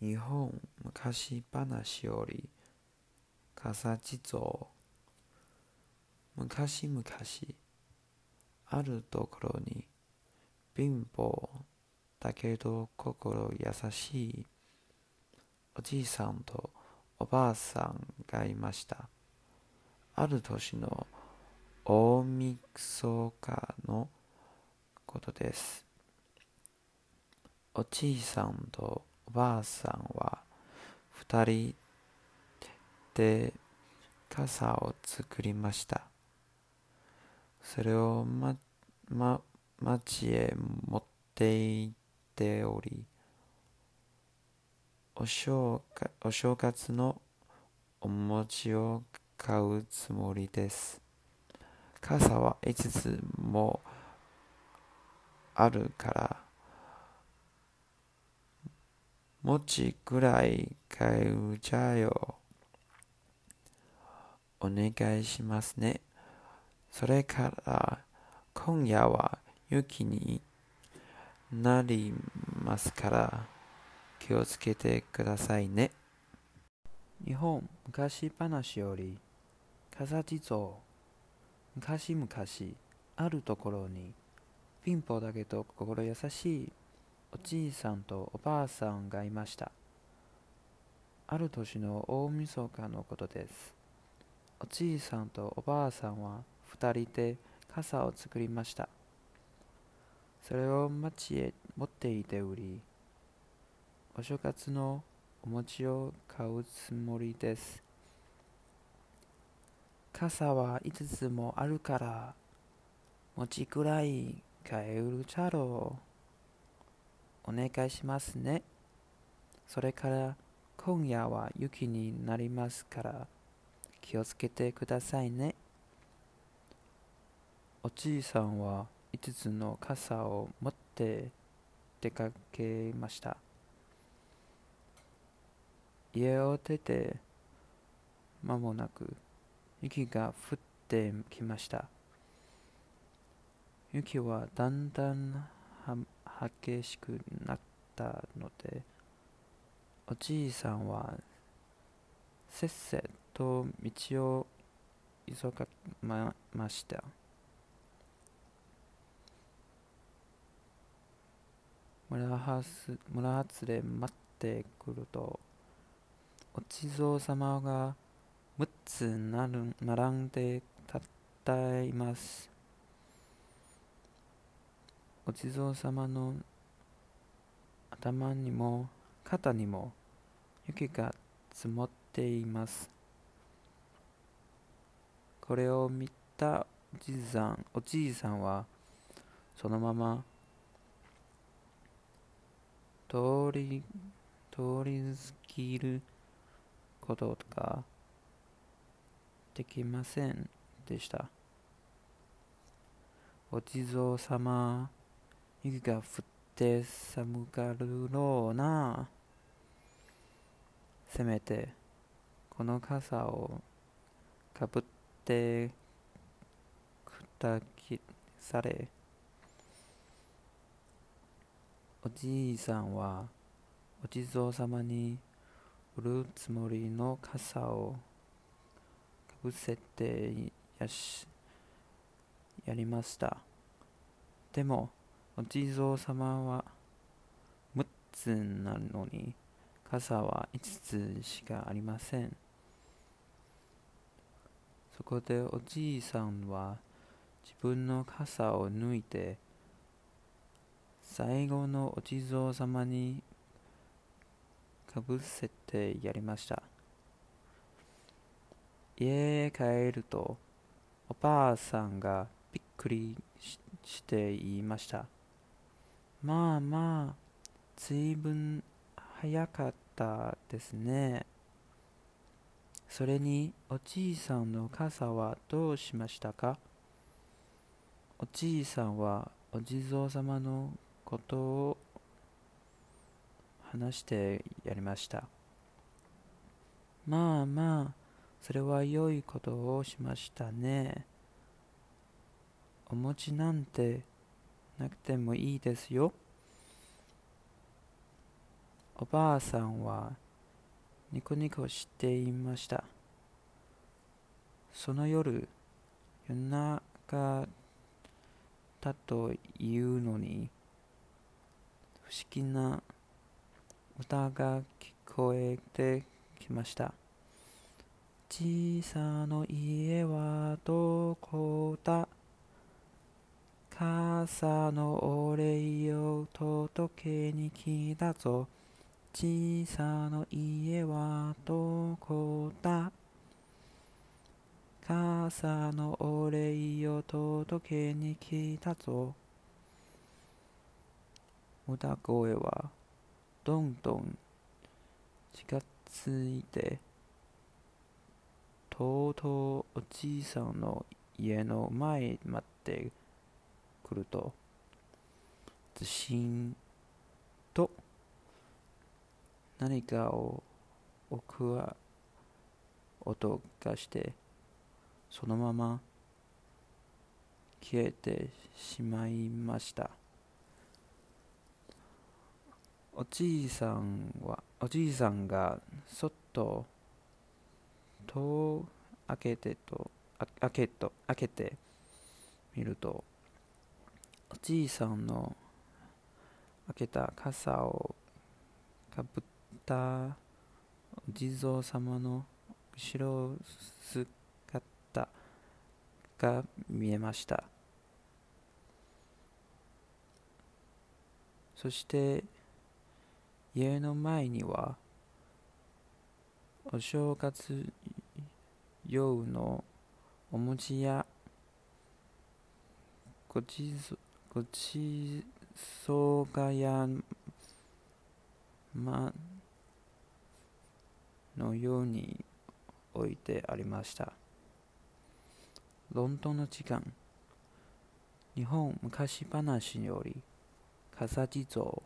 日本昔話より笠地蔵昔々あるところに貧乏だけど心優しいおじいさんとおばあさんがいました。ある年の大晦日のことです。おじいさんとおばあさんは二人で傘を作りました。それをま、ま、町へ持って行っておりお正お正月のお餅を買うつもりです。傘は5つもあるから餅ぐらい買うじゃよお願いしますねそれから今夜は雪になりますから気をつけてくださいね。日本昔話より風地蔵昔々あるところに貧乏だけど心優しいおじいさんとおばあさんがいました。ある年の大晦日のことです。おじいさんとおばあさんは二人で傘を作りました。それを町へ持っていて売りお正月のお餅を買うつもりです。傘は5つもあるから餅くらい買えるじゃろう。お願いしますね。それから今夜は雪になりますから気をつけてくださいね。おじいさんは5つの傘を持って出かけました。家を出て間もなく雪が降ってきました。雪はだんだんは激しくなったのでおじいさんはせっせと道を急がまました。村はす村外れ待ってくるとお地蔵様が6つなる並んで立っています。お地蔵様の頭にも肩にも雪が積もっています。これを見たおじいさんおじいさんはそのまま通り通り過ぎることができませんでした。お地蔵様雪が降って寒がるろうなせめてこの傘をかぶってくたきされ。おじいさんはお地蔵様に売るつもりの傘をかぶせてやしやりました。でもお地蔵様は6つなのに傘は5つしかありません。そこでおじいさんは自分の傘を抜いて最後のお地蔵様にかぶせてやりました。家へ帰るとおばあさんがびっくりして言いました。まあまあずいぶん早かったですね。それにおじいさんの傘はどうしましたか？おじいさんはお地蔵様のことを話してやりました。まあまあそれは良いことをしましたね。お餅なんてなくてもいいですよおばあさんはニコニコしていました。その夜、夜中だというのに、不思議な歌が聞こえてきました。小さな家はどこだ？傘のお礼を届けに来たぞ。小さな家はどこだ？傘のお礼を届けに来たぞ。歌声はどんどん近づいて、とうとうおじいさんの家の前まで来ると、ずしんと何かを置く音がして、そのまま消えてしまいました。おじいさんは、おじいさんがそっと戸を開けてと、あ開けと、開けてみると、おじいさんの開けた傘をかぶったお地蔵様の後ろ姿が見えました。そして家の前にはお正月用のお餅やごちそうごちそうがやまのように置いてありました。ロンドンの時間日本昔話より笠地蔵